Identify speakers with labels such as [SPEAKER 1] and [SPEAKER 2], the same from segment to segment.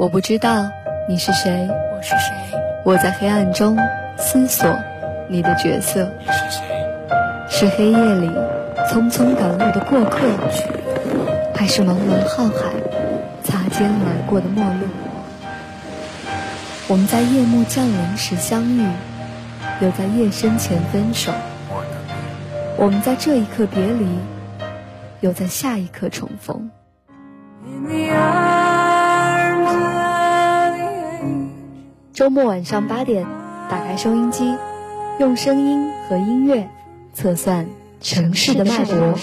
[SPEAKER 1] 我不知道你是谁，
[SPEAKER 2] 我是谁？
[SPEAKER 1] 我在黑暗中思索你的角色。
[SPEAKER 2] 你是谁？
[SPEAKER 1] 是黑夜里匆匆赶路的过客，还是茫茫浩海擦肩而过的陌路？我们在夜幕降临时相遇，又在夜深前分手。我们在这一刻别离，又在下一刻重逢。周末晚上八点，打开收音机，用声音和音乐测算城市的脉搏。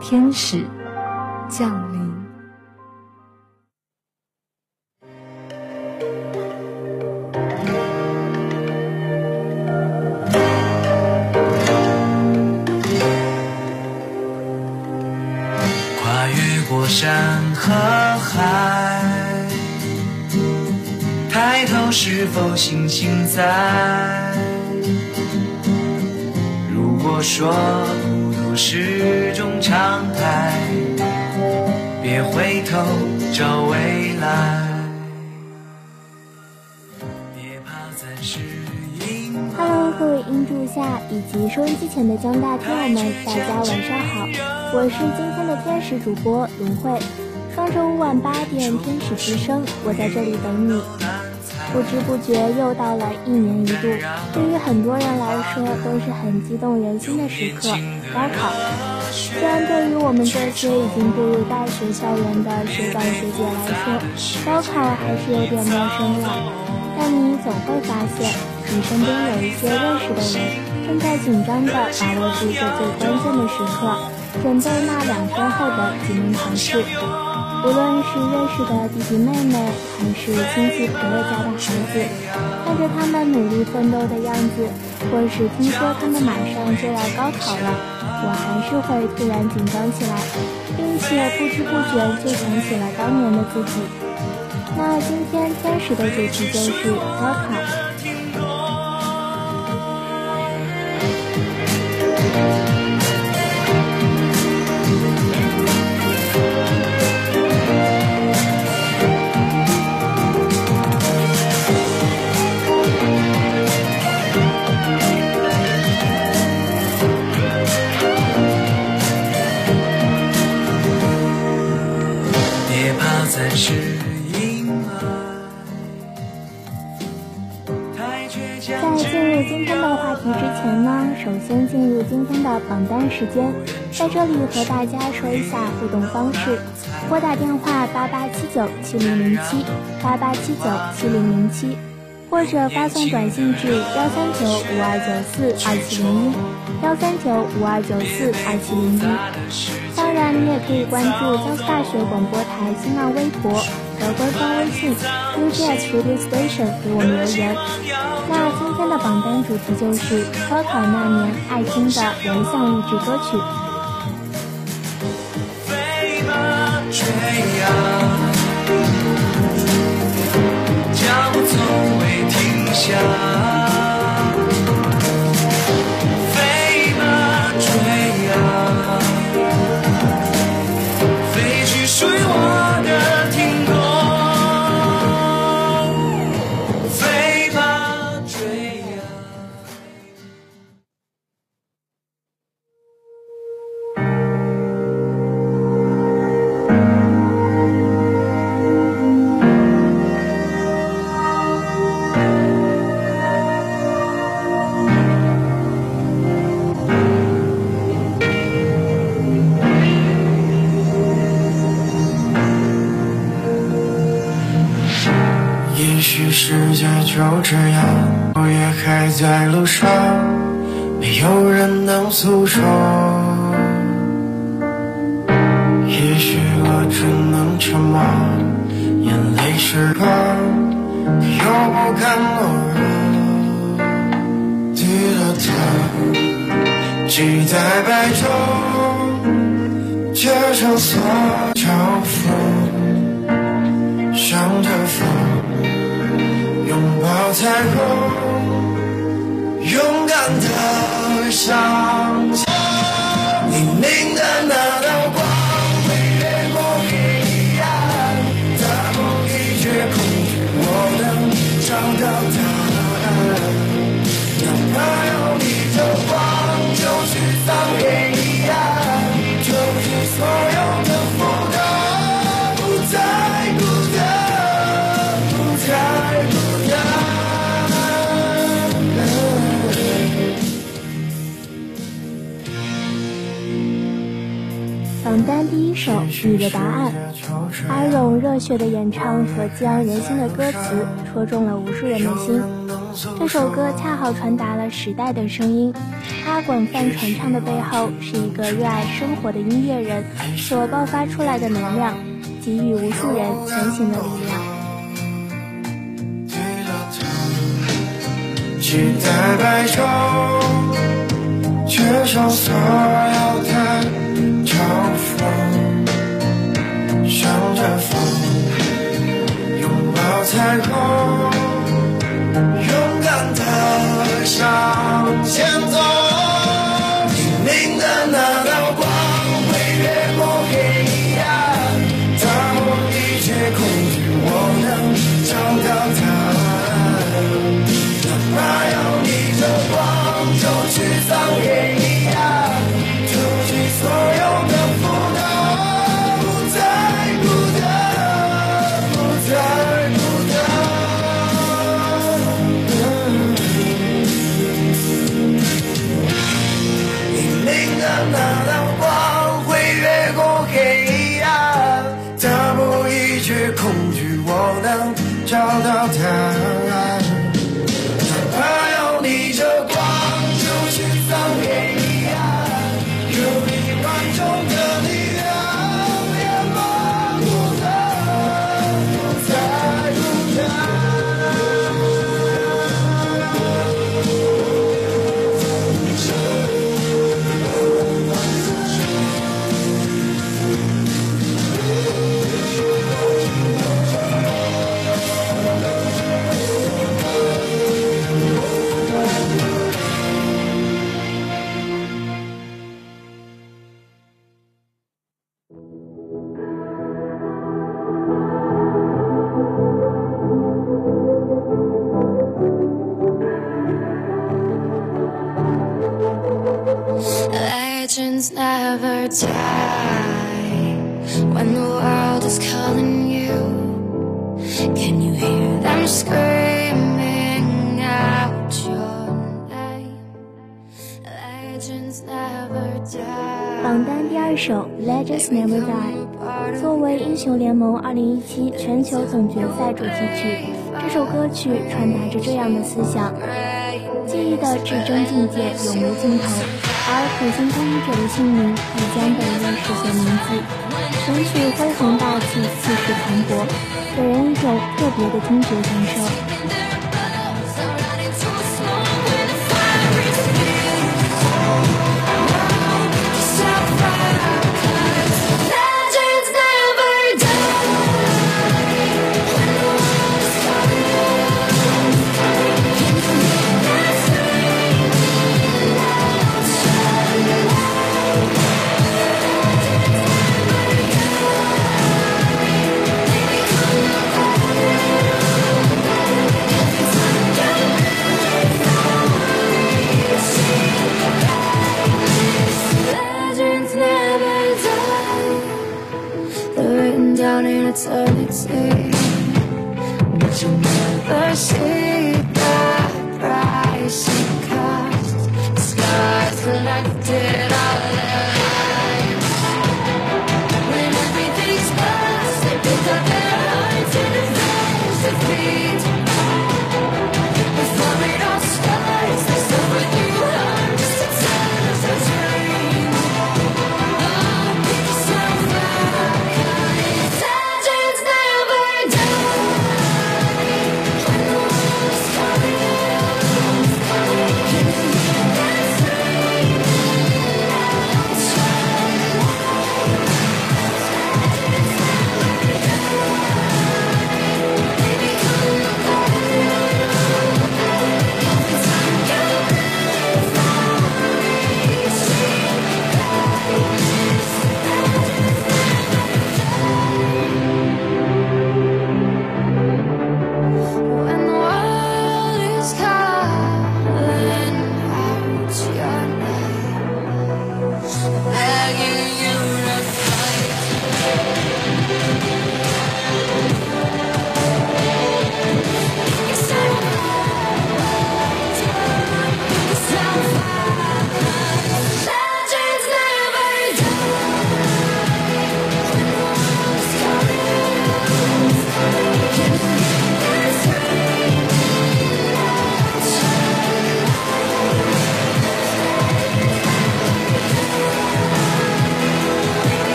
[SPEAKER 1] 天使降临。
[SPEAKER 3] 和海，抬头是否星星在？如果说孤独是种常态，别回头找未来。别怕暂时隐
[SPEAKER 4] Hello，各位音柱下以及收音机前的江大听友们，大家晚上好，我是今天的天使主播卢慧。双周五晚八点，天使之声，我在这里等你。不知不觉又到了一年一度，对于很多人来说都是很激动人心的时刻——高考。虽然对于我们这些已经步入大学校园的学长学姐来说，高考还是有点陌生了，但你总会发现，你身边有一些认识的人正在紧张地把握住这最关键的时刻，准备那两天后的几门考试。无论是认识的弟弟妹妹，还是亲戚朋友家的孩子，看着他们努力奋斗的样子，或是听说他们马上就要高考了，我还是会突然紧张起来，并且不知不觉就想起了当年的自己。那今天天使的主题就是高考。前呢，首先进入今天的榜单时间，在这里和大家说一下互动方式：拨打电话八八七九七零零七八八七九七零零七，或者发送短信至幺三九五二九四二七零一幺三九五二九四二七零一。当然，你也可以关注江苏大学广播台新浪微博和官方微信 UJS Radio Station 给我们留言。那今天的榜单主题就是高考那年爱听的人像励志歌曲。
[SPEAKER 3] 飞吧，追呀，脚步从未停下。没有人能诉说。也许我只能沉默，眼泪湿了，又不敢懦弱。低了头，期待白昼，街上所嘲讽。向着风，拥抱彩虹，勇敢的向前。黎明的那道
[SPEAKER 5] 首《你的答案》，阿勇热血的演唱和激昂人心的歌词戳中了无数人的心。这首歌恰好传达了时代的声音，它广泛传唱的背后是一个热爱生活的音乐人所爆发出来的能量，给予无数人前行的力量。
[SPEAKER 6] 缺少所有的嘲讽，的风，拥抱彩虹，勇敢的向前走。
[SPEAKER 5] nada 榜单第二首《Legends Never Die》作为英雄联盟2017全球总决赛主题曲，这首歌曲传达着这样的思想：记忆的至真境界永无尽头，而苦心耕耘者的姓名也将被历史所铭记。神曲恢弘大气，气势磅礴，给人一种特别的听觉感受。eternity But you'll never see the price it costs Scars like this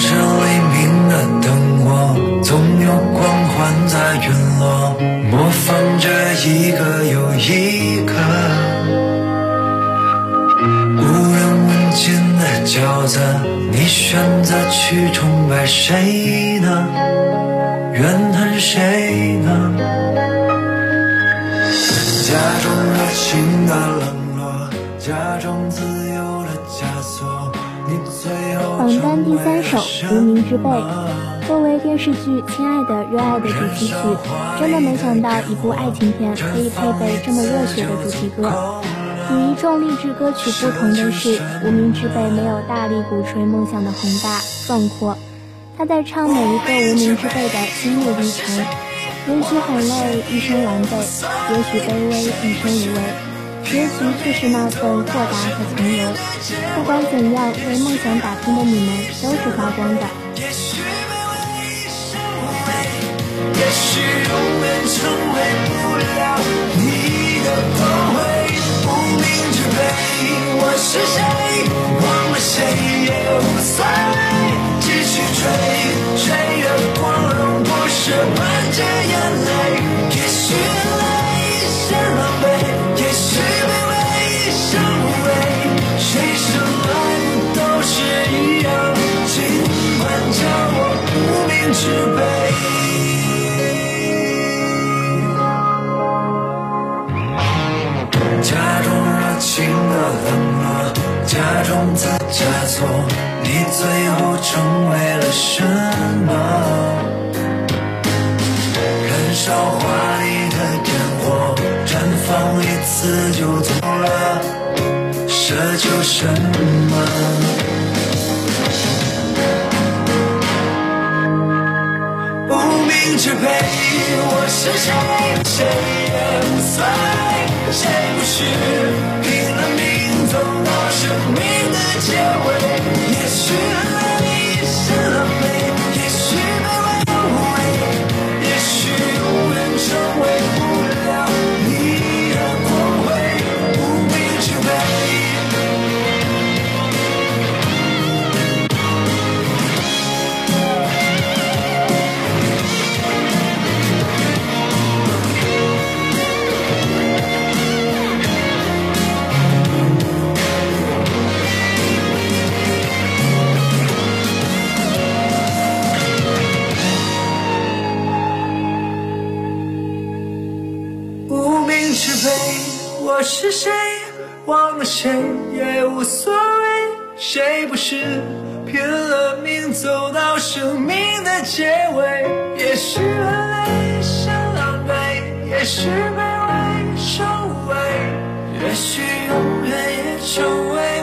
[SPEAKER 3] 城市黎明的灯火，总有光环在陨落，模仿着一个又一个无人问津的角色。你选择去崇拜谁呢？怨恨谁
[SPEAKER 4] 单第三首《无名之辈》，作为电视剧《亲爱的热爱的》主题曲，真的没想到一部爱情片可以配备这么热血的主题歌。与一众励志歌曲不同的是，《无名之辈》没有大力鼓吹梦想的宏大壮阔，他在唱每一个无名之辈的心路历程。也许很累，一生狼狈；也许卑微，一生无畏。结局却是那份豁达和从容。不管怎样，为梦想打拼的你们都是发光的。
[SPEAKER 3] 也许永远成为不了你的光辉，无名之辈。我是谁？忘了谁也无所谓，继续追，追的光荣不是含着眼泪。热情的冷漠，假装在加错，你最后成为了什么？燃烧华丽的烟火，绽放一次就走了，奢求什么？无名之辈我是谁，谁也无所谓，谁不是走到生命的结尾，也许爱一成浪费。谁忘了谁也无所谓，谁不是拼了命走到生命的结尾？也许很累，想狼狈，也许卑微，受无畏，也许永远也成为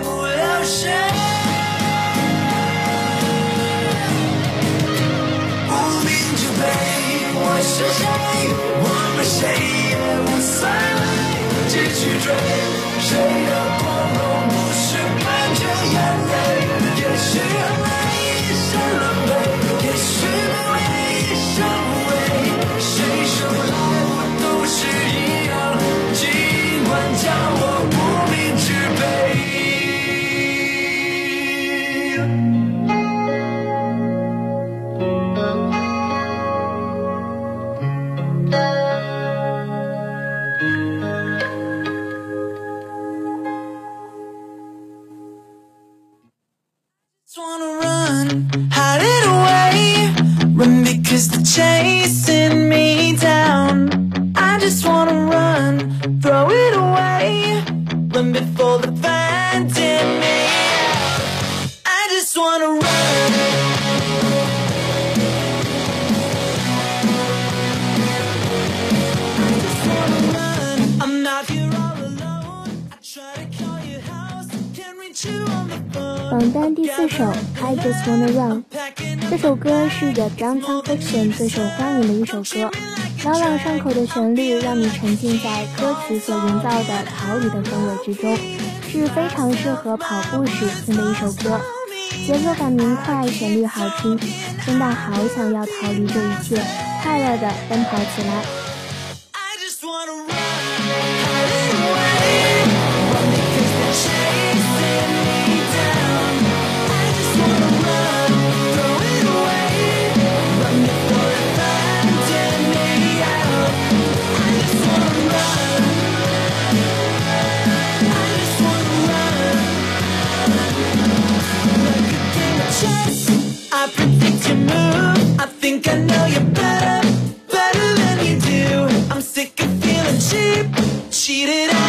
[SPEAKER 3] 继续
[SPEAKER 4] 单第四首《I Just Wanna Run》，这首歌是 The Downtown Fiction 最受欢迎的一首歌。朗朗上口的旋律让你沉浸在歌词所营造的逃离的氛围之中，是非常适合跑步时听的一首歌。节奏感明快，旋律好听，听到好想要逃离这一切，快乐的奔跑起来。
[SPEAKER 3] think I know you better, better than you do. I'm sick of feeling cheap, cheated out.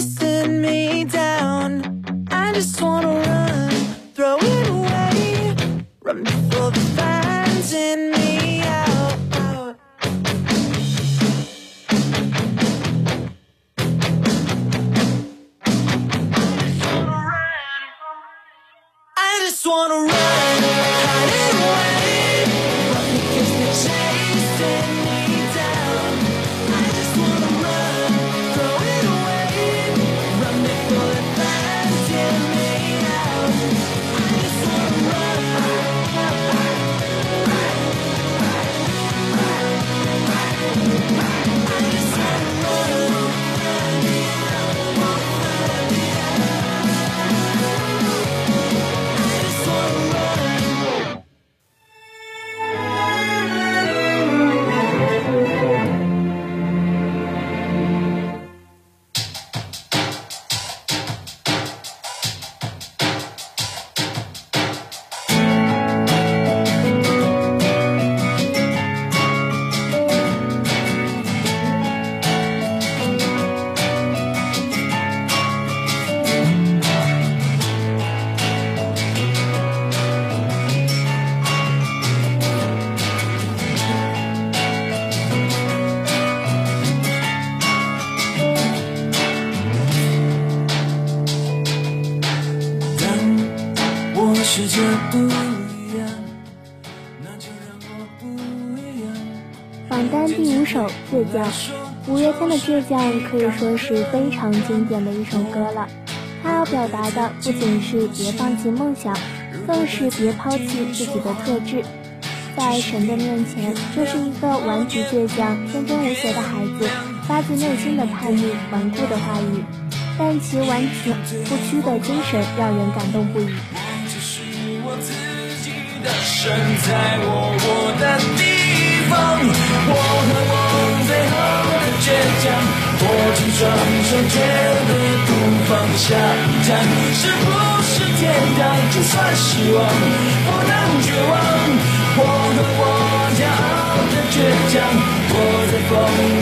[SPEAKER 3] Chasing me down. I just wanna run,
[SPEAKER 4] 天的《倔强》可以说是非常经典的一首歌了。它要表达的不仅是别放弃梦想，更是别抛弃自己的特质。在神的面前，这是一个顽皮倔强、天真无邪的孩子，发自内心的叛逆、顽固的话语，但其顽强不屈的精神让人感动不已。
[SPEAKER 3] 只是我自己的神，在我我的地方，我和我最后的倔强，握紧双手，绝对不放下一站，是不是天堂？就算失望，不能绝望。我和我骄傲的倔强，我在风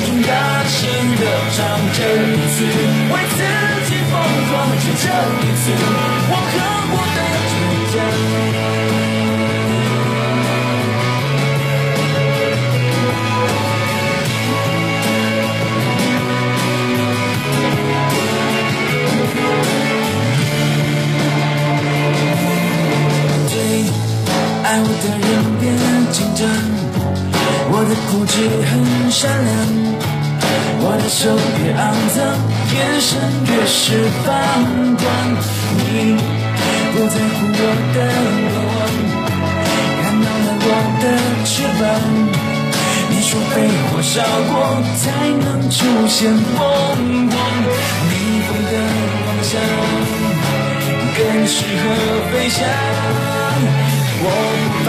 [SPEAKER 3] 中大声的唱，这一次为自己疯狂，就这一次，我和爱我的人别紧张，我的固执很善良，我的手越肮脏，眼神越是放光。你不在乎我的过往，看到了我的翅膀。你说被火烧过才能出现凤凰，逆风的方向更适合飞翔。我不怕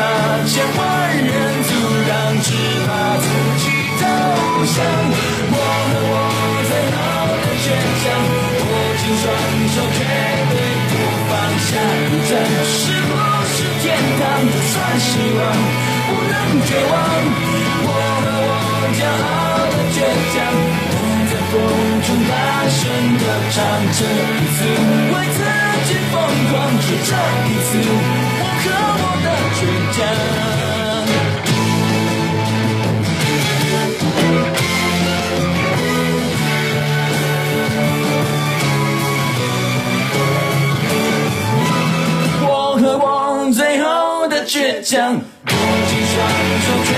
[SPEAKER 3] 千万人阻挡，只怕自己投降。我和我最后的倔强，握紧双手，绝对不放下一站。是不是天堂？就算失望，不能绝望。我和我骄傲的倔强，我在风中大声的唱，这一次为自己疯狂，就这一次和我的倔强。我和我最后的倔强，握紧双手，绝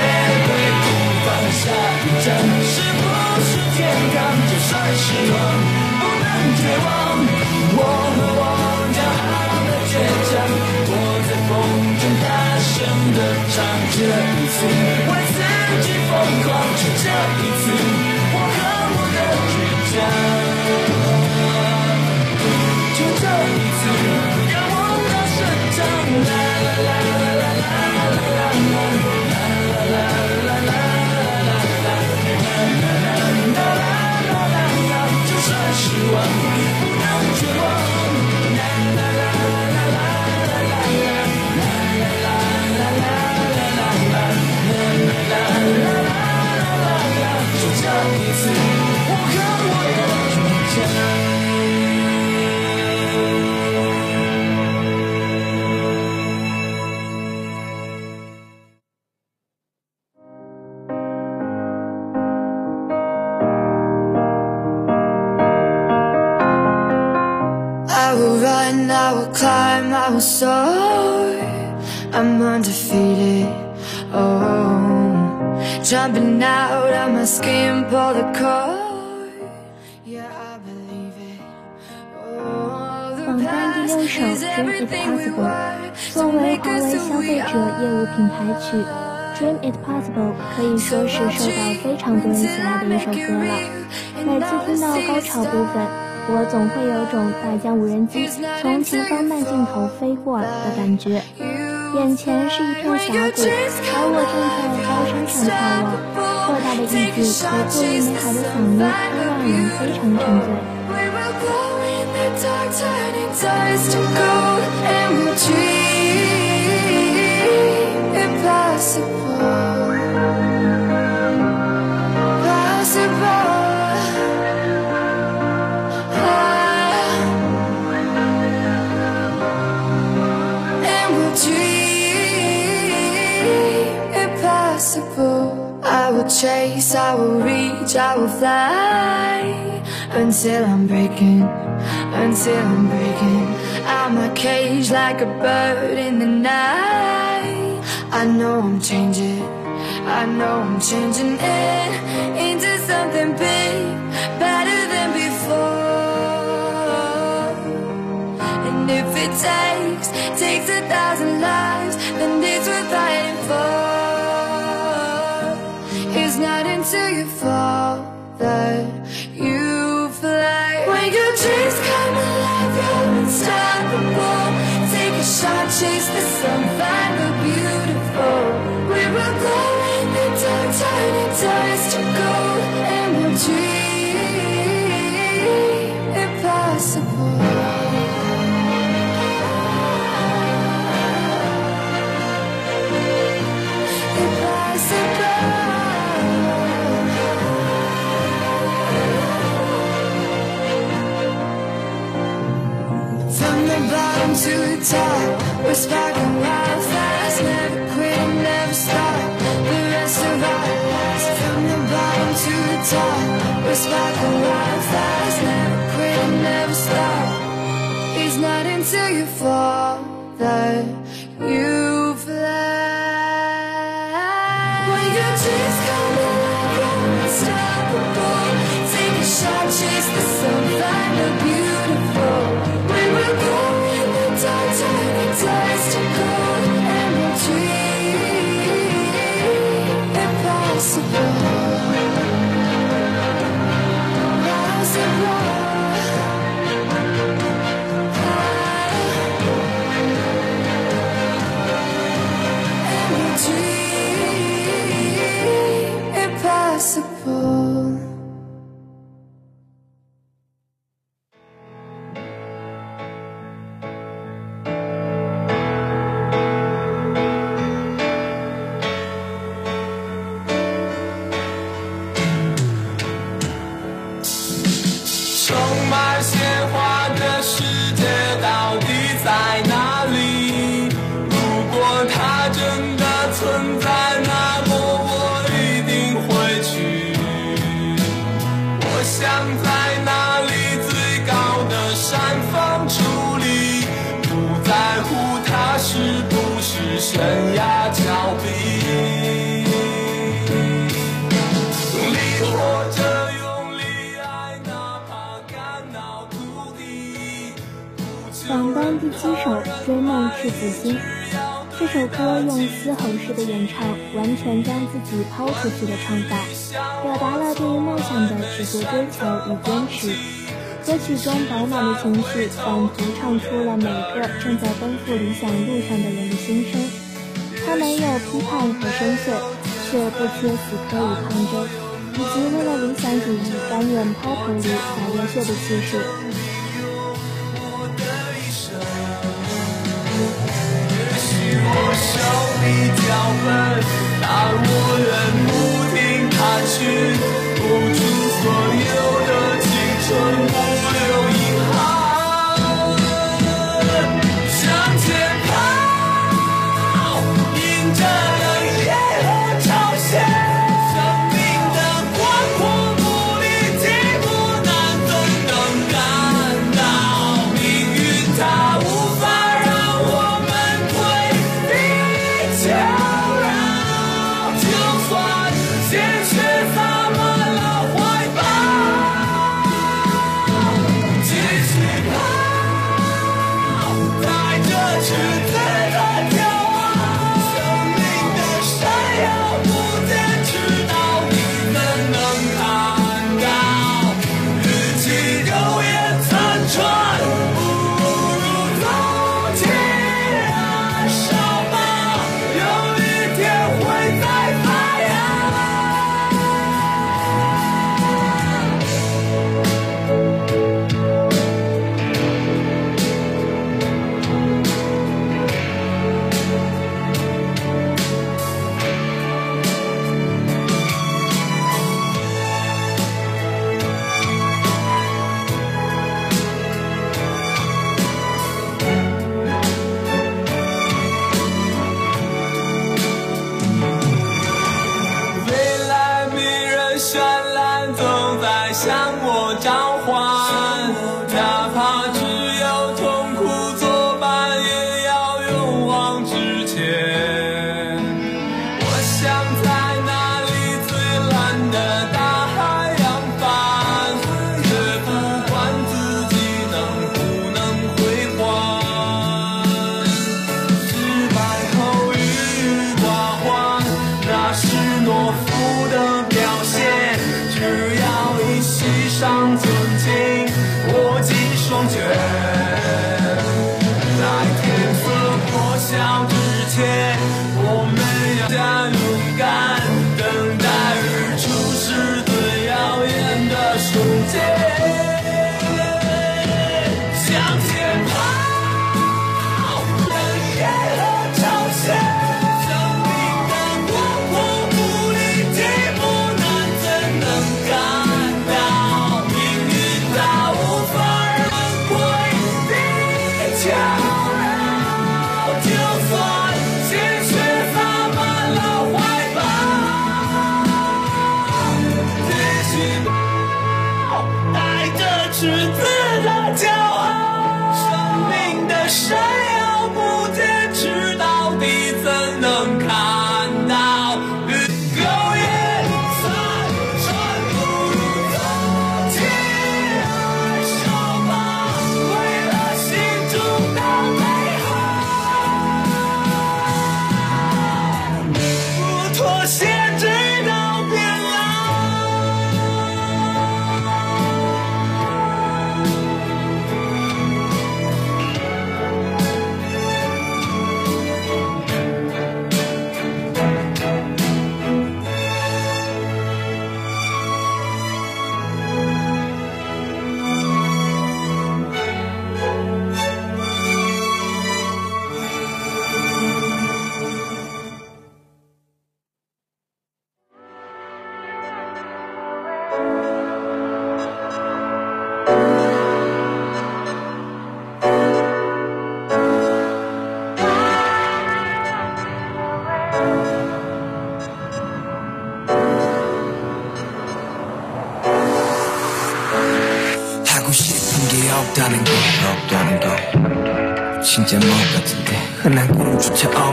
[SPEAKER 3] 对不放下一站。是不是天堂？就算失望，不能绝望。我和我骄傲的倔强，真的唱，这一次为自己疯狂，就这一次我和我的倔强。
[SPEAKER 4] 《Dream It Possible》可以说是受到非常多人喜爱的一首歌了。每次听到高潮部分，我总会有种大疆无人机从前方慢镜头飞过的感觉。眼前是一片峡谷，而我正在高山上眺望。扩大的意境和过于美好的嗓音，都让人非常沉醉。
[SPEAKER 5] Dark, turning dust to gold, and we'll chase, I will reach, I will fly until I'm breaking, until I'm breaking out my cage like a bird in the night. I know I'm changing, I know I'm changing it into something big, better than before. And if it takes, takes a thousand lives, then it's worth fighting for.
[SPEAKER 3] 的山峰矗立，不在乎它是不是悬崖峭壁。
[SPEAKER 4] 榜单第七首《追梦赤子心》，这首歌用嘶吼式的演唱，完全将自己抛出去的唱法，表达了对于梦想的执着追求与坚持。歌曲中饱满的情绪，仿佛唱出了每个正在奔赴理想路上的人的心声。它没有批判和深邃，却不缺死磕与抗争，以及为了理想主义甘愿抛头颅洒热血的气势。
[SPEAKER 3] 我手里脚本，但我愿不停探寻，付出所有的青春，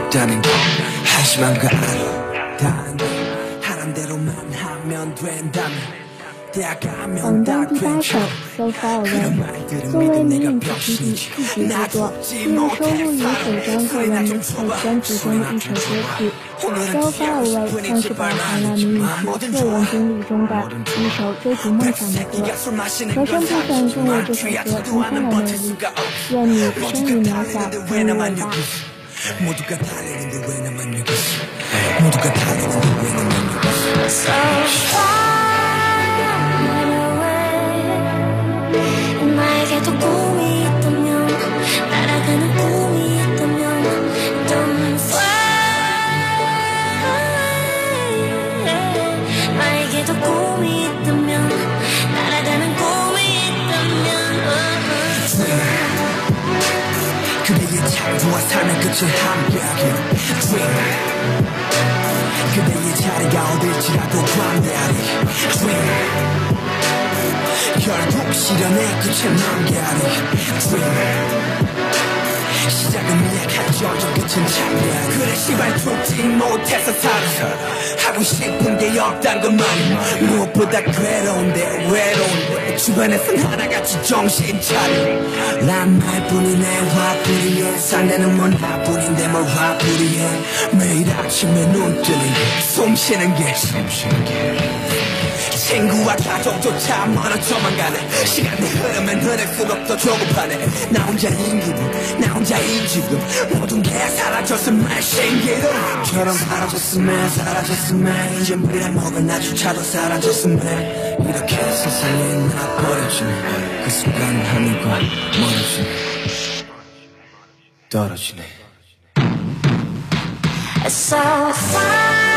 [SPEAKER 2] 없다는 거 하지만 그 알아 다 하란 대로만 하면 된다면
[SPEAKER 4] 榜单第八首《So Far Away》作为迷影主题曲视觉之作，是收录于首张个人迷彩专辑中的一首歌曲。《So Far Away》像是包含了迷影曲个人经历中的一首追逐梦想的歌，和声部分更为这首歌增添了魅力。愿你生于渺小，终于伟大。
[SPEAKER 7] 모두가 바라는데 왜 나만 여기 모두가 바라는데 왜 나만 여기 So far away. 나에게도 꿈이 있다면 날아가는 꿈이 있다면
[SPEAKER 2] Don't fly away. 나에게도 꿈이 창조와 삶의 끝을 함께하길 Dream 그대의 자리가 어딜지라도 관대하리. Dream 결국 실현의 끝에 만개하리. Dream 시작은 미약한 점점 끝은 창대 그래 시발 죽지 못해서 살아 하고 싶은 게 없단 건 말이 무엇보다 괴로운데 외로운데. 주변에선 하나같이 정신 차려. 난 말뿐이네 화풀이에 상대는 뭔 화뿐인데 뭘 화풀이해. 매일 아침에 눈 뜨는 게숨 쉬는 게. 친구와 가족조차 멀어져만 가네. 시간이 흐르면 흐를수록 더 조급하네. 나 혼자 인 기분 나 혼자인 지금 모든 게 사라졌으면 신기루 처럼 사라졌으면 사라졌으면 이제 물이랑 먹을 나조차도 사라졌으면 이렇게 세상에 나 버려지네 그 순간 하늘과 멀어지네 떨어지네.
[SPEAKER 7] So far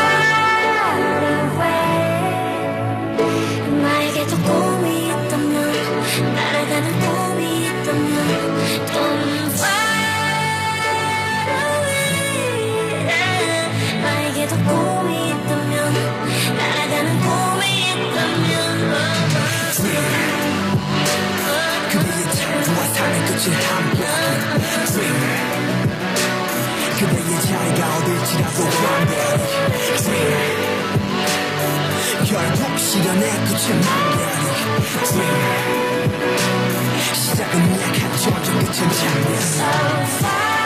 [SPEAKER 2] 삶의 끝을 함께하기 Dream 그대의 자리가 어딜지라도 완벽하게 Dream 결국 실현의 끝을 만개하리 Dream 시작은 미약한 점점 끝은 장면
[SPEAKER 7] So far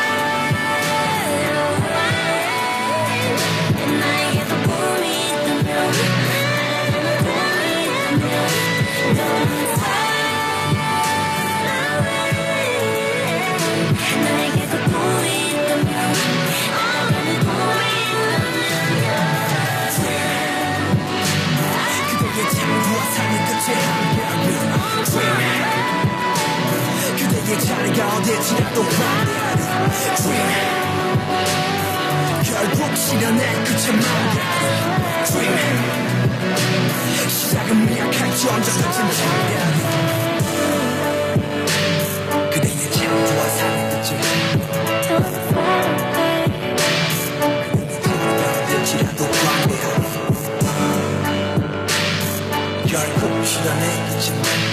[SPEAKER 2] 그대의 자리가 Dream 결국 실현의 만개하리 Dream 시작은 미약한 점점 끝은 장대하리 그
[SPEAKER 7] 시간에
[SPEAKER 2] 잊지 말고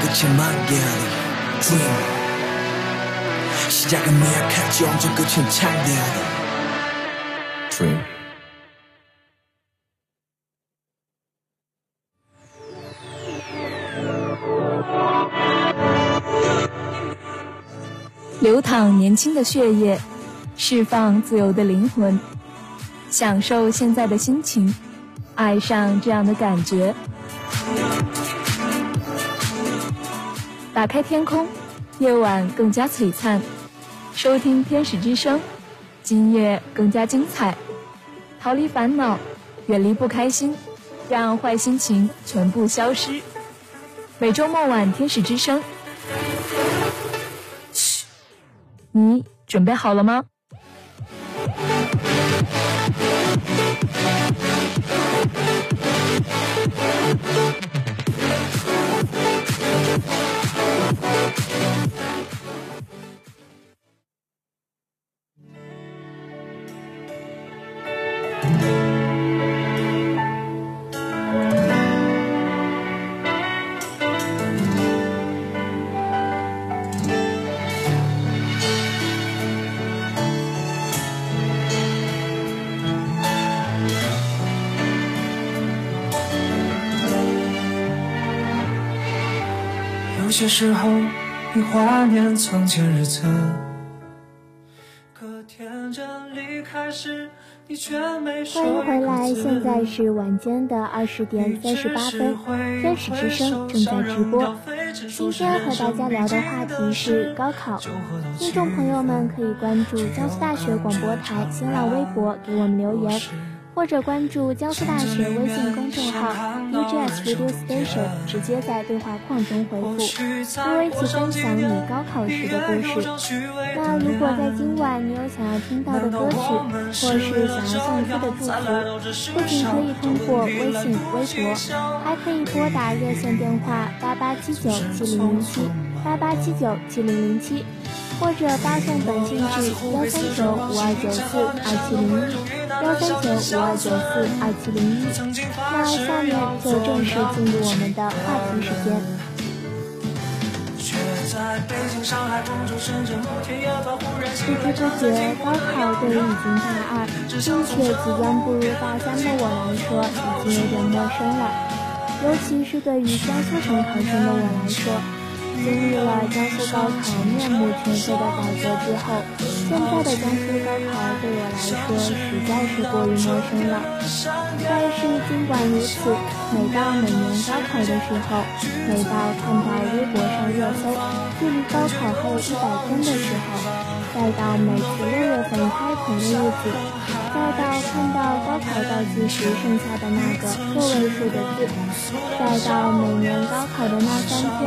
[SPEAKER 2] 끝을 만개하리 Dream 시작은 미약하지 언제 끝은 창대하리 Dream
[SPEAKER 8] 流淌年轻的血液，释放自由的灵魂，享受现在的心情，爱上这样的感觉。 打开天空，夜晚更加璀璨。收听天使之声，今夜更加精彩。逃离烦恼，远离不开心，让坏心情全部消失。每周末晚，天使之声。嘘，你准备好了吗？
[SPEAKER 3] 些时候，你怀念从前日子。可天真离开时，你却没说
[SPEAKER 4] 欢迎回来，现在是晚间的二十点三十八分，天使之声正在直播。今天和大家聊的话题是高考，听众朋友们可以关注江苏大学广播台新浪微博给我们留言，或者关注江苏大学微信公众号 UGS Radio Station，直接在对话框中回复，跟我一起分享你高考时的故事。那如果在今晚你有想要听到的歌曲，或是想要送出的祝福，不仅可以通过微信、微博，还可以拨打热线电话八八七九七零零七八八七九七零零七，或者发送短信至幺三九五二九四二七零一幺三九五二九四二七零一。那下面就正式进入我们的话题时间。不知不觉，高考对于已经大二并且即将步入大三的我来说，已经有点陌生了。尤其是对于江苏省考生的我来说，经历了江苏高考面目全非的改革之后，现在的江苏高考对我来说实在是过于陌生了。但是尽管如此，每到每年高考的时候，每到看到微博上热搜距离高考还有一百天的时候，再到每次六月份开考的日子，再到看到高考倒计时剩下的那个个位数的字，再到每年高考的那三天，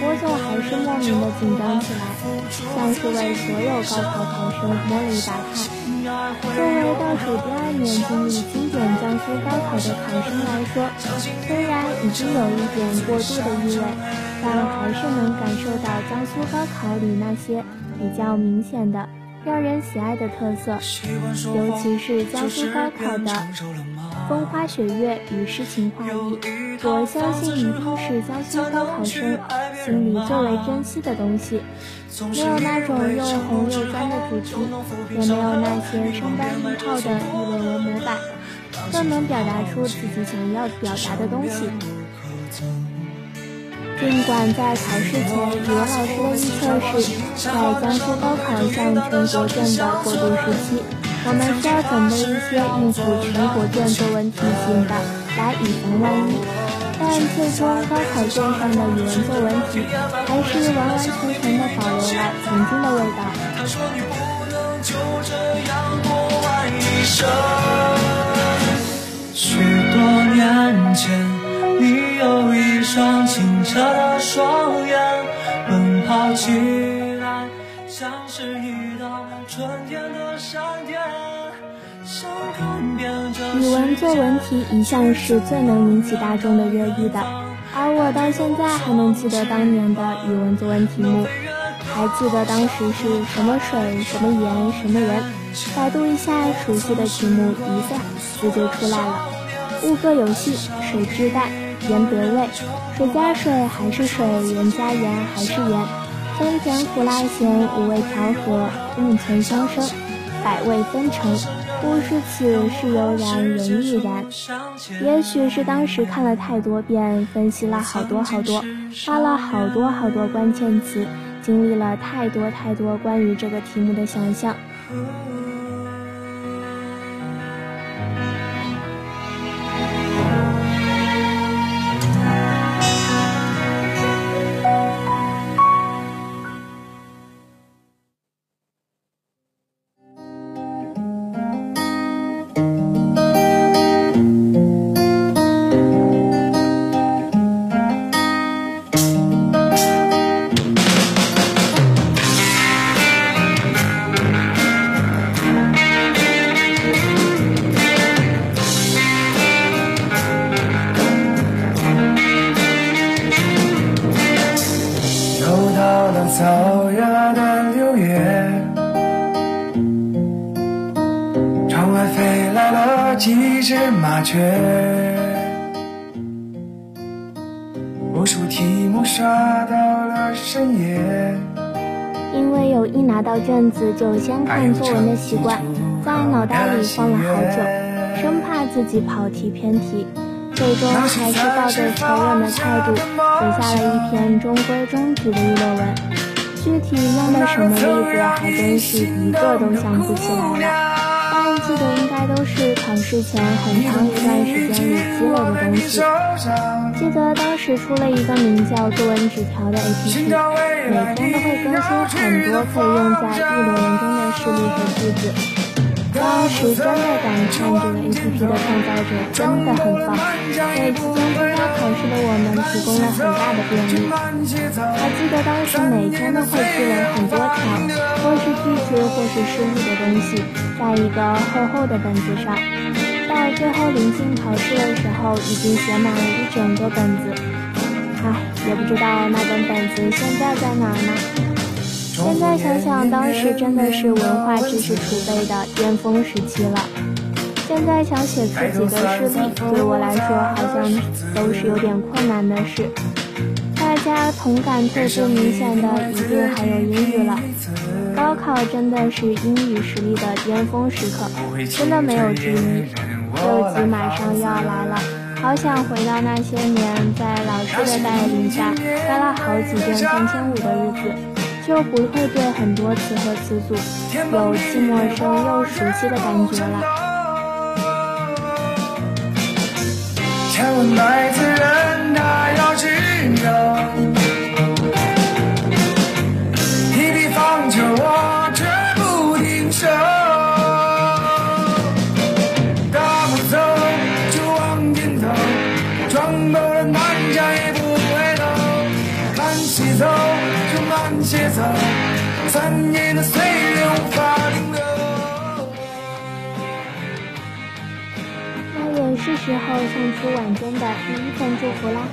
[SPEAKER 4] 我总还是莫名的紧张起来，像是为所有高考考生摸了一把汗。作为倒数第二年经历经典江苏高考的考生来说，虽然已经有一点过度的意味，但还是能感受到江苏高考里那些比较明显的、让人喜爱的特色，尤其是江苏高考的风花雪月与诗情画意，我相信一定是江苏高考生心里最为珍惜的东西。没有那种又红又专的主题，也没有那些生搬硬套的议论文模板，更能表达出自己想要表达的东西。尽管在考试前，语文老师的预测是在江苏高考向全国卷的过渡时期，我们需要准备一些应付全国卷作文题型的，来以防万一。但最终高考卷上的语文作文题，还是完完全全的保留了曾经的味道。
[SPEAKER 3] 许多年前，你有一双清澈的双眼，奔跑起来像是一春天的闪电，想看遍这
[SPEAKER 4] 语文作文题一向是最能引起大众的热议的，而我到现在还能记得当年的语文作文题目，还记得当时是什么水、什么盐、什么人，百度一下熟悉的题目，一下子就出来了。物各有性，水至淡，盐得味，水加水还是水，盐加盐还是盐，酸甜苦辣咸，五味调和，五存相生，百味纷呈。物是此，事悠然，人亦然。也许是当时看了太多遍，分析了好多好多，发了好多好多关键词，经历了太多太多关于这个题目的想象。看作文的习惯，在脑袋里放了好久，生怕自己跑题偏题。最终还是抱着求稳的态度，写下了一篇中规中矩的议论文。具体用的什么例子，还真是一个都想不起来了。但记得应该都是考试前很长一段时间里积累的东西。记得当时出了一个名叫“作文纸条”的 APP，每天都会更新很多可以用在议论文中的事例和句子。当时真的感叹这个 APP 的创造者真的很棒，为即将参加考试的我们提供了很大的便利。还记得当时每天都会积累很多条，或是句子或是诗意的东西，在一个厚厚的本子上。到最后临近考试的时候，已经写满了一整个本子。唉，也不知道那本本子现在在哪儿呢？现在想想，当时真的是文化知识储备的巅峰时期了。现在想写自己的事例，对我来说好像都是有点困难的事。大家同感特别明显的，一定还有英语了。高考真的是英语实力的巅峰时刻，真的没有之一。六级马上又要来了，好想回到那些年在老师的带领下该了好几卷三千五的日子。就不会对很多词和词组有既陌生又熟悉的感觉了。
[SPEAKER 3] 千万来自人他要去哪，三年的岁月无法停留。
[SPEAKER 4] 那也是时候送出晚间的第一份祝福啦。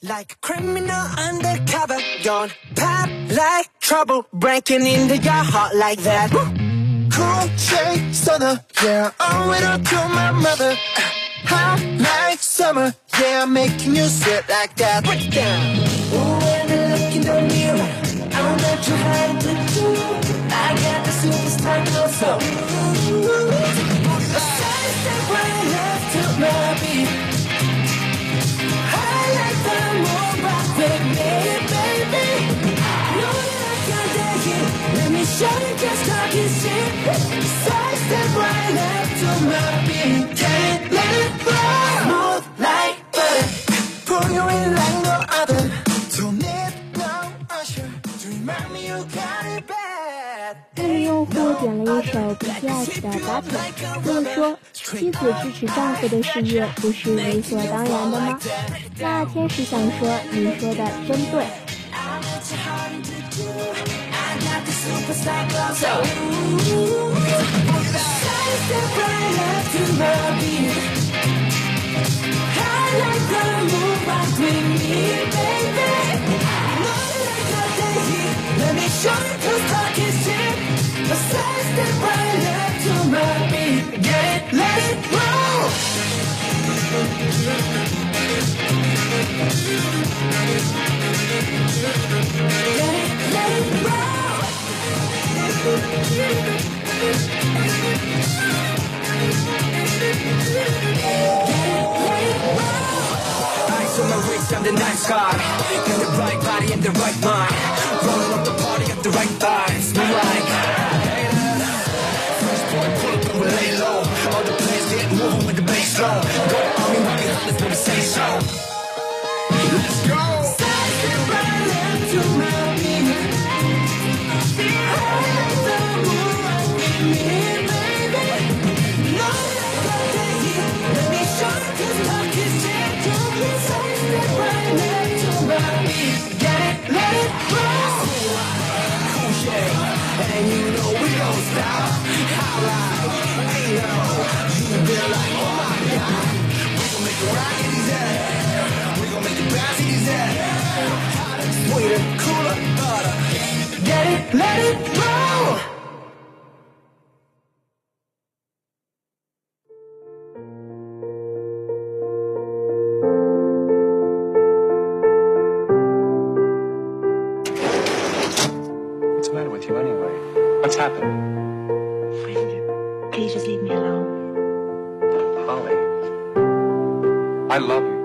[SPEAKER 3] Like criminal undercover, gone pop like trouble, breaking into your heart like that. Cool shade stunner, yeah, owe it up to my mother. Uh, hot like summer, yeah, making you sweat like that. Break it down. Ooh, when I look in the mirror, I'm not too hard
[SPEAKER 4] 用户点了一首 BTS 的 Battle。这说，妻子支持丈夫的事业，不是理所当然的吗？那天使想说，你说的真对。
[SPEAKER 3] superstar club, so. Shines the bright light through my beat High like the moon, rock with me, baby Know that I got the heat Let me show you cause talk is cheap A side step right, light to my beat Get it, let it roll Let it, let it roll
[SPEAKER 2] Ice on my wrist, I'm the nice guy. Got the right body and the right mind. Rolling up the party, got the right vibes. Move like. Fresh boy, pull up and we lay low. All the players get moving with the bass low. Go
[SPEAKER 3] What's wrong with you
[SPEAKER 9] anyway? What's happened?
[SPEAKER 5] Friend, can you just leave me alone?
[SPEAKER 9] Holly, I love you.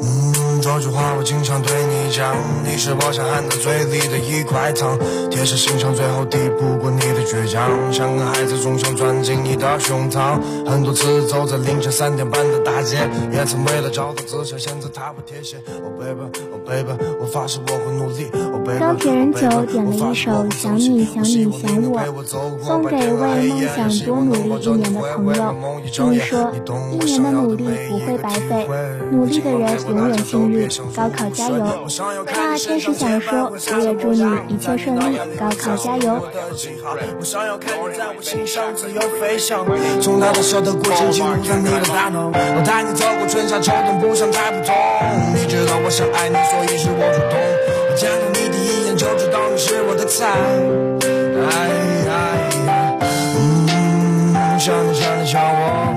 [SPEAKER 10] 嗯，这句话我经常对你讲，你是我想喊的最。藏铁石心肠最后敌不过你。倔强，像个孩子总想钻进你的胸膛。很多次走在凌晨三点半的大街，也曾为了找到自信选择踏破铁鞋。Oh baby, oh baby，我发誓我会努力。Oh baby,
[SPEAKER 4] 钢铁人九点了一首《想你想你想我》，送给为梦想多努力一年的朋友。听说一年的努力不会白费，努力的人永远幸运。高考加油！那天使想说，我也祝你一切顺利，高考加油！
[SPEAKER 10] 我想要看你在我心上自由飞翔，从大到小的过程记录在你的大脑。我带你走过春夏秋冬，不想太普通。你知道我想爱你，所以是我主动。我见到你第一眼就知道你是我的菜。哎呀，嗯，想你想你想我，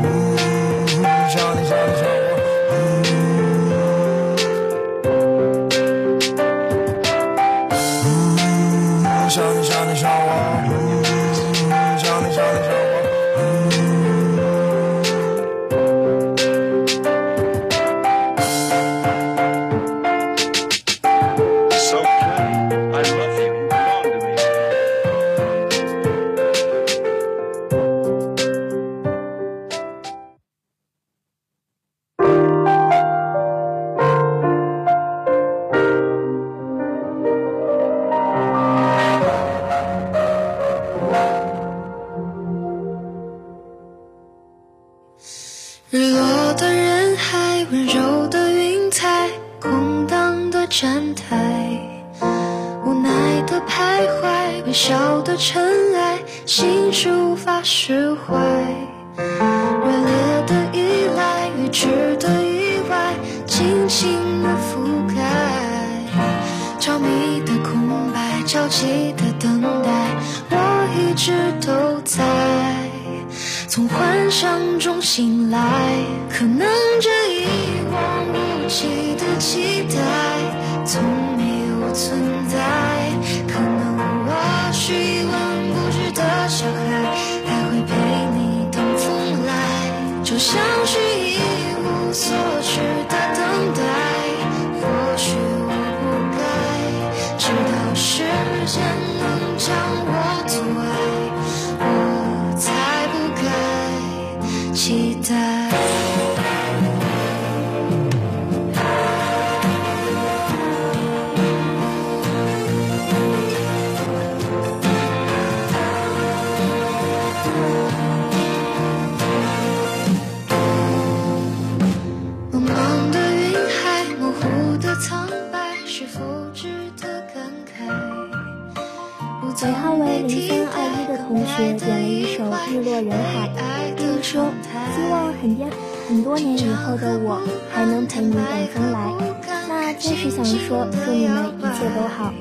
[SPEAKER 5] 还能
[SPEAKER 4] 陪你等风来。那真是想说，祝你们一切都好。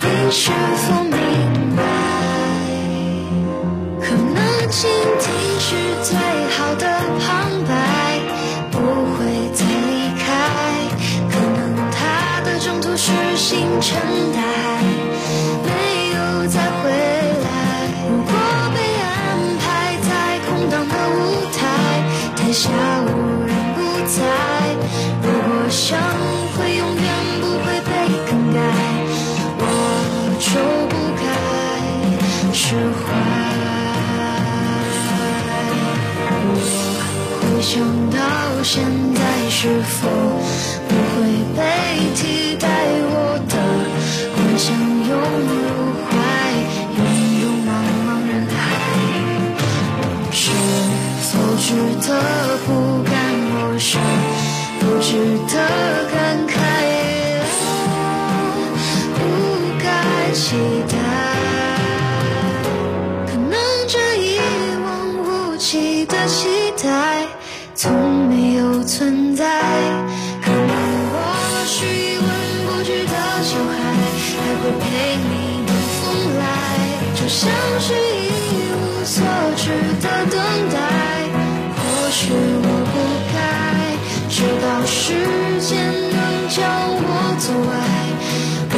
[SPEAKER 5] 你是否时间能将我走歪，我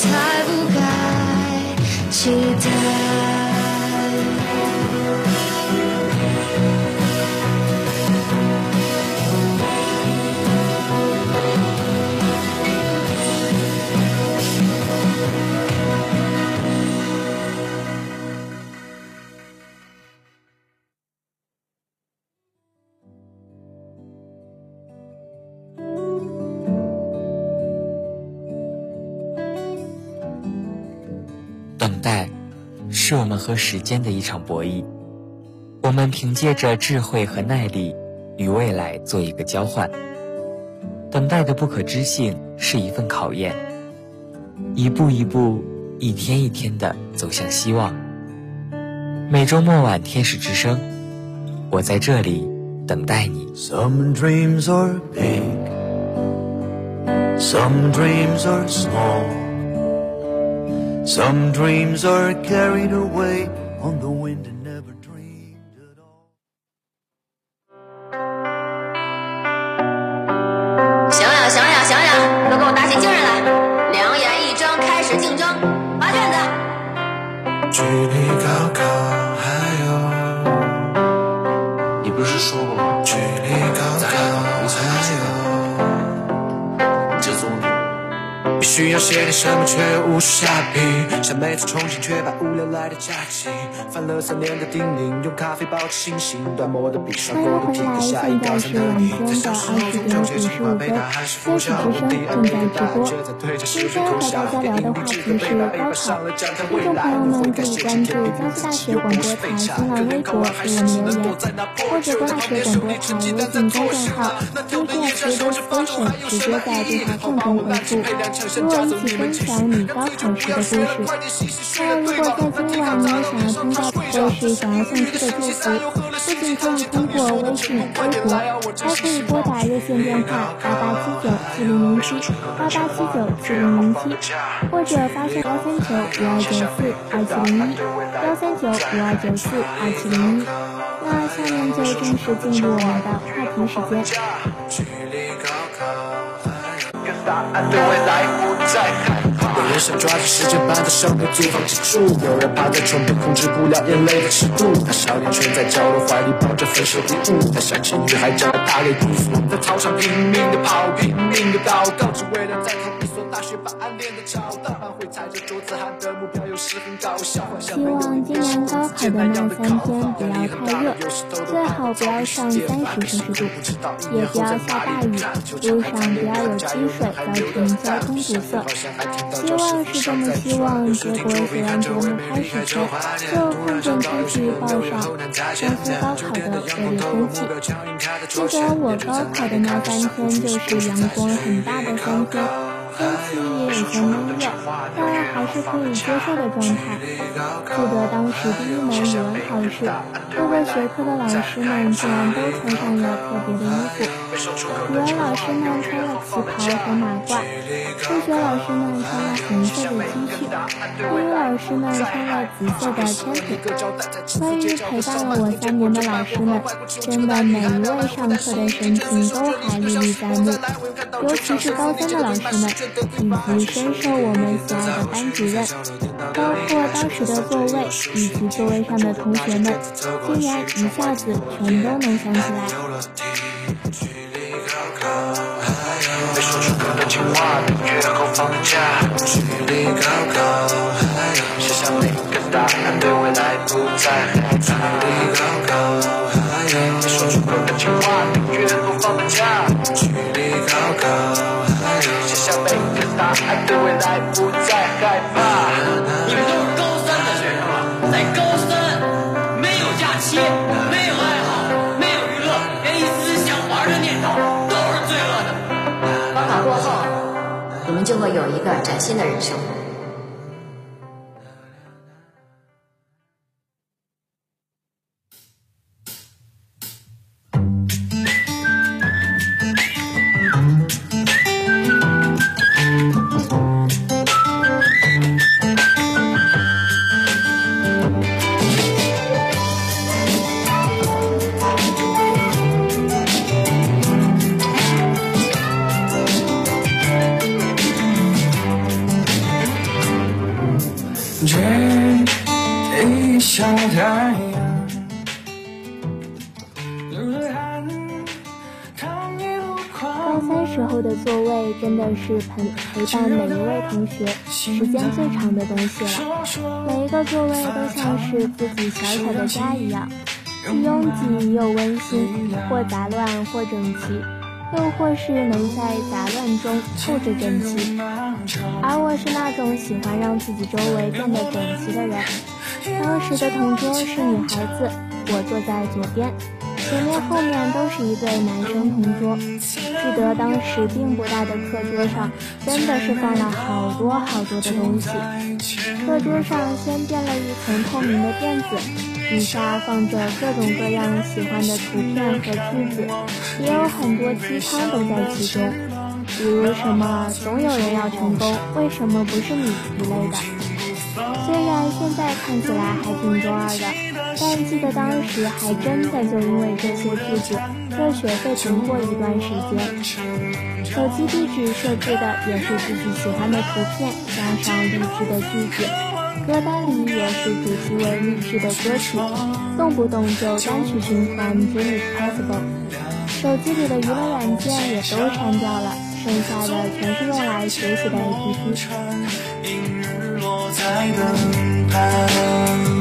[SPEAKER 5] 才不该期待。
[SPEAKER 11] 和时间的一场博弈。我们凭借着智慧和耐力，与未来做一个交换。等待的不可知性是一份考验，一步一步，一天一天的走向希望。每周末晚，天使之声，我在这里等待你。
[SPEAKER 12] Some dreams are big, some dreams are small, some dreams are carried away on the wind 什么，却无下笔。像每次重新却把无聊来的假期，翻了三年的叮咛，用咖啡保持清醒，断墨的笔刷过的屁股，
[SPEAKER 4] 迎回来，
[SPEAKER 12] 下一道
[SPEAKER 4] 现在是
[SPEAKER 12] 山的你。在小时候总纠结
[SPEAKER 4] 点五十五
[SPEAKER 12] 情话被
[SPEAKER 4] 分，
[SPEAKER 12] 打还是
[SPEAKER 4] 天使
[SPEAKER 12] 拂晓，
[SPEAKER 4] 之声
[SPEAKER 12] 第二
[SPEAKER 4] 正在直播。
[SPEAKER 12] 却在对着
[SPEAKER 4] 今
[SPEAKER 12] 时
[SPEAKER 4] 天和大，家聊的话题是高考，听众朋友们可以关注江西大学广播台新浪微博给我们留言，或者大学广播台微信公众号 TTS Station 直接在对话框中回复，与我一起分享你高考时的故事。那，如果在今晚你有想要听到或是想要送出的祝福，不仅可以通过微信、微博，还可以拨打热线电话八八七九四零零七八八七九四零零七，或者发送幺三九五二九四二七零一幺三九五二九四二七零一。那下面就正式进入我们的话题时间。
[SPEAKER 12] 在有，人想抓住时间搬到上面租房记住，有人趴在床边控制不了眼泪的尺度。他少年蜷在角落怀里抱着分手礼物，他想起女孩将他打给辜负，在操场拼命的跑，拼命的祷告，只为了在同一所大学把暗恋的找到。班会踩着桌子喊的目，
[SPEAKER 4] 希望今年高考的那三天不要太热，最好不要上三十摄氏度，也不要下大雨，路上不要有积水造成交通堵塞。希望是这么希望，结果写完节目开始前，就看见天气预报上江苏高考的恶劣天气。记得我高考的那三天就是阳光很大的三天，天气也有些闷热，但还是可以接受的状态。记得当时第一门语文考试，各个学科的老师们竟然都穿上了特别的衣服。语文老师们穿了旗袍和马褂，数学老师们穿了红色的 T 恤，英语老师们穿了紫色的 T。关于陪伴了我三年的老师们，真的每一位上课的神情都还历历在目，尤其是高三的老师们，以及深受我们喜爱的班主任，包括当时的座位以及座位上的同学们，竟然一下子全都能想起来。
[SPEAKER 12] 高考还有没说出口的情话，毕业后放的假，距离高考还有写下每个答案，对未来不再害怕。距离高考还有没说出口的情话，毕业后放的假，距离高考还有写下每个答案，对未来不再害怕。
[SPEAKER 13] 你
[SPEAKER 14] 就会有一个崭新的人生。
[SPEAKER 4] 但每一位同学时间最长的东西了。每一个座位都像是自己小小的家一样，既拥挤又温馨，或杂乱或整齐，又或是能在杂乱中透着整齐。而我是那种喜欢让自己周围变得整齐的人。当时的同桌是女孩子，我坐在左边。前面后面都是一对男生同桌，记得当时并不大的课桌上，真的是放了好多好多的东西。课桌上先垫了一层透明的垫子，底下放着各种各样喜欢的图片和句子，也有很多鸡汤都在其中，比如什么“总有人要成功，为什么不是你”一类的。虽然现在看起来还挺中二的。但记得当时还真的就因为这些句子，热血沸腾过一段时间。手机壁纸设置的也是自己喜欢的图片，加上励志的句子，歌单里也是主题为励志的歌曲，动不动就单曲循环《Dream Is Possible》。手机里的娱乐软件也都删掉了，剩下的全是用来学习的 APP。我在等待。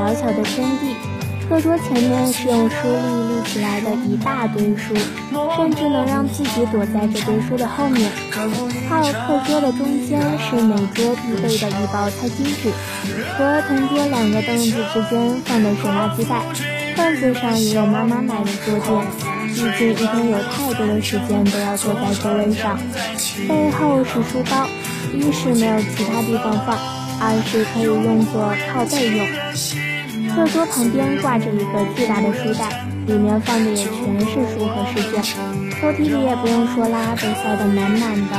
[SPEAKER 4] 小小的天地，课桌前面是用书立立起来的一大堆书，甚至能让自己躲在这堆书的后面。还有课桌的中间是每桌必备的一包餐巾纸，和同桌两个凳子之间放的是垃圾袋，凳子上也有妈妈买的坐垫。毕竟一天有太多的时间都要坐在座位上。背后是书包，一是没有其他地方放。二是可以用作靠背用。课桌旁边挂着一个巨大的书袋，里面放的也全是书和试卷。抽屉里也不用说啦，都塞得满满的。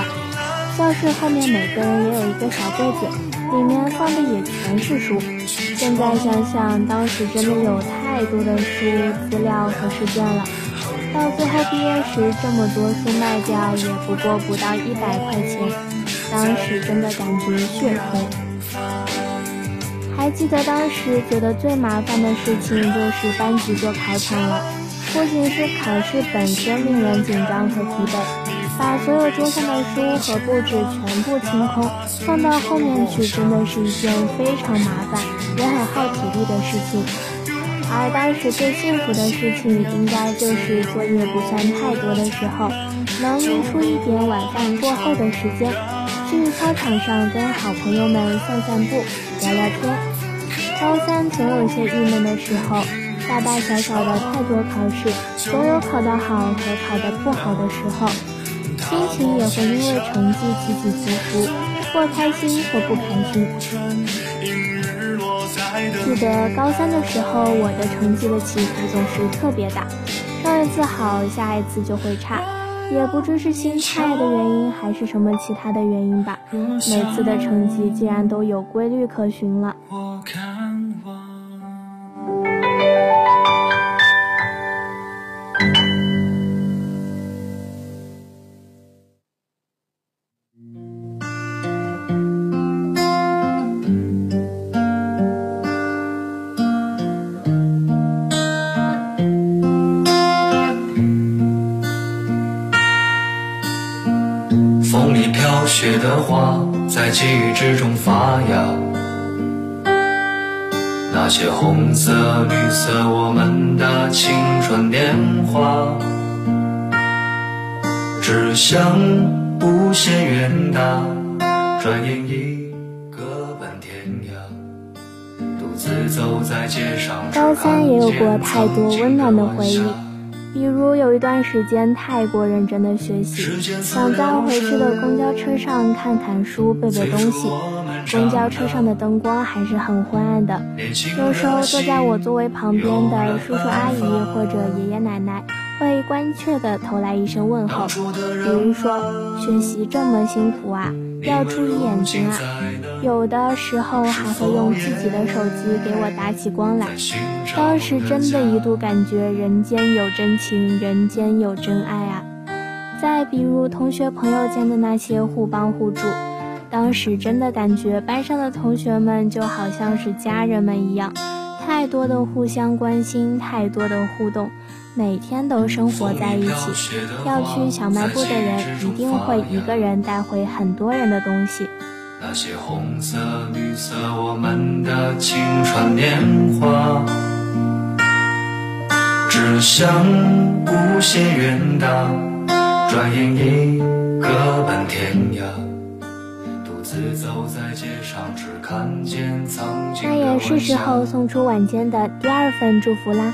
[SPEAKER 4] 教室后面每个人也有一个小柜子，里面放的也全是书。现在想想，当时真的有太多的书、资料和试卷了。到最后毕业时，这么多书卖掉也不过不到一百块钱，当时真的感觉血亏。还记得当时觉得最麻烦的事情就是班级做考场了，不仅是考试本身令人紧张和疲惫，把所有桌上的书和布置全部清空，放到后面去，真的是一件非常麻烦也很耗体力的事情。而当时最幸福的事情，应该就是作业不算太多的时候，能拎出一点晚饭过后的时间。去操场上跟好朋友们散散步、聊聊天。高三总有些郁闷的时候，大大小小的太多考试，总有考得好和考得不好的时候，心情也会因为成绩起起伏伏，或开心或不开心。记得高三的时候，我的成绩的起伏总是特别大，上一次好，下一次就会差。也不知是心态的原因，还是什么其他的原因吧。每次的成绩竟然都有规律可循了。
[SPEAKER 3] 花在记忆之中发芽，那些红色、绿色，我们的青春年华，只想无限远大，转眼已各奔天涯，独自走在街上。
[SPEAKER 4] 高三也有过太多温暖的回忆。比如有一段时间太过认真的学习，想在回去的公交车上看看书、背背东西，公交车上的灯光还是很昏暗的，有时候坐在我座位旁边的叔叔阿姨或者爷爷奶奶会关切地投来一声问候，比如说学习这么辛苦啊，要注意眼睛啊。有的时候还会用自己的手机给我打起光来，当时真的一度感觉人间有真情，人间有真爱啊。再比如同学朋友间的那些互帮互助，当时真的感觉班上的同学们就好像是家人们一样，太多的互相关心，太多的互动，每天都生活在一起。要去小卖部的人一定会一个人带回很多人的东西。
[SPEAKER 3] 那些红色、绿色，我们的青春年华，无限远大，转眼已各奔天涯。独自走在街上，只看见曾经
[SPEAKER 4] 那也是时候送出晚间的第二份祝福啦。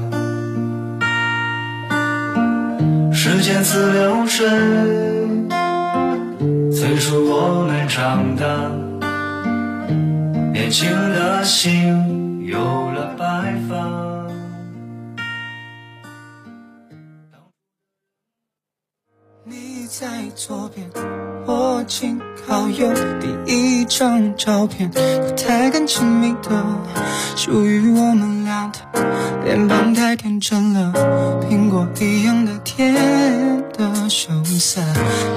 [SPEAKER 3] 时间似流水，催促我们长大。年轻的心有了白发。
[SPEAKER 6] 你在左边，我紧靠右，第一张照片不太敢亲密的，属于我们俩的，脸庞太天真了，苹果一样的甜的羞涩，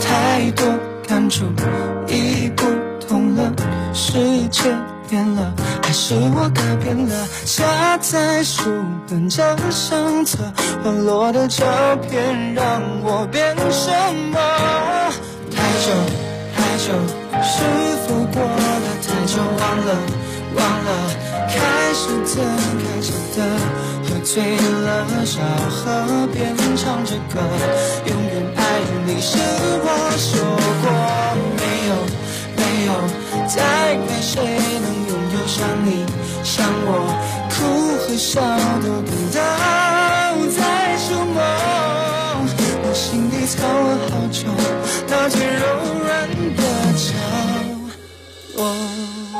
[SPEAKER 6] 太多感触已不同了，世界。变了，还是我改变了？夹在书本这相册，滑落的照片让我变什么？太久久，是否过了太久？忘了忘了，开始的开始的，喝醉了，小河边唱着歌，永远爱你是我说过，没有没有，再爱谁能拥有？像你，像我，哭和笑都等到再触摸。我心里藏了好久，那最柔软的角落。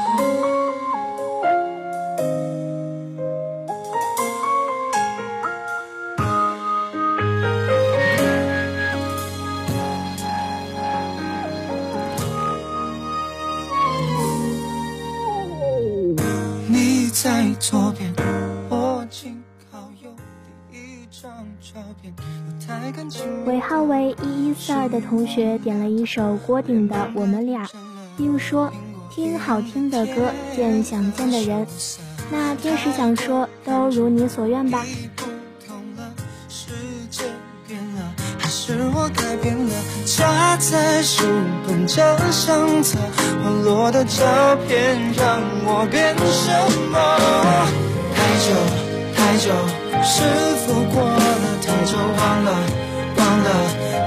[SPEAKER 4] 尾号为一一四二的同学点了一首郭顶的《我们俩》，并说听好听的歌，见想见的人。那天使想说，都如你所愿吧。
[SPEAKER 6] 是我改变了？夹在书本这相册，滑落的照片让我变什么？太久太久，是否过了太久？忘了忘了，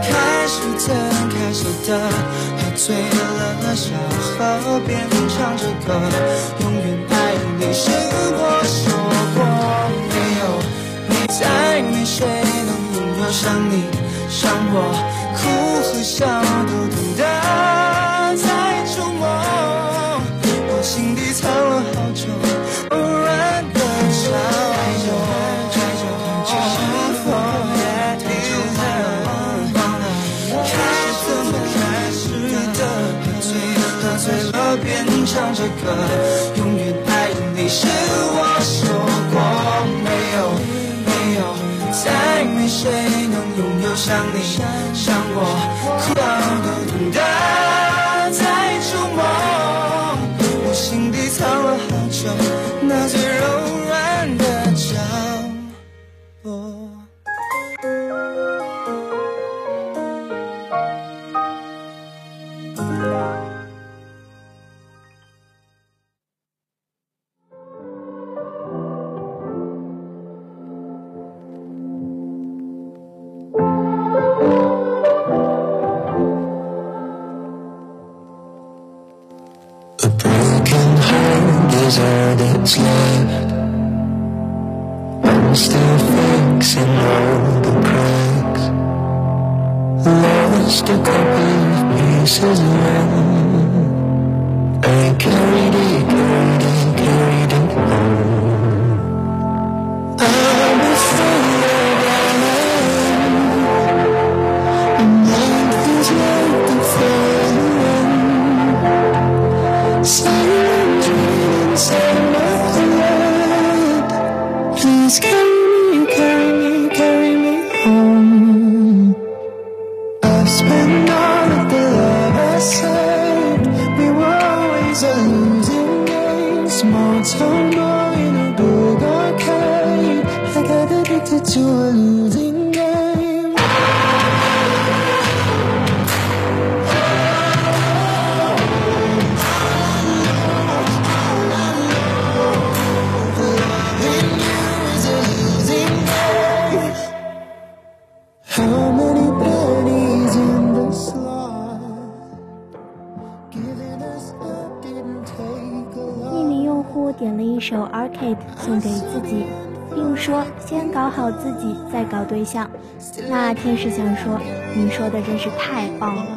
[SPEAKER 6] 开始怎开始的，喝醉了，小河边唱着歌，永远爱你是我说过，没有你再没谁能拥有像你像我，哭和笑都懂得歌，永远爱你是我说过，没有没有，再没谁能拥有像你像我，哭到都懂得靠自己在搞对象。那天使想说：“你说的真是太棒了。”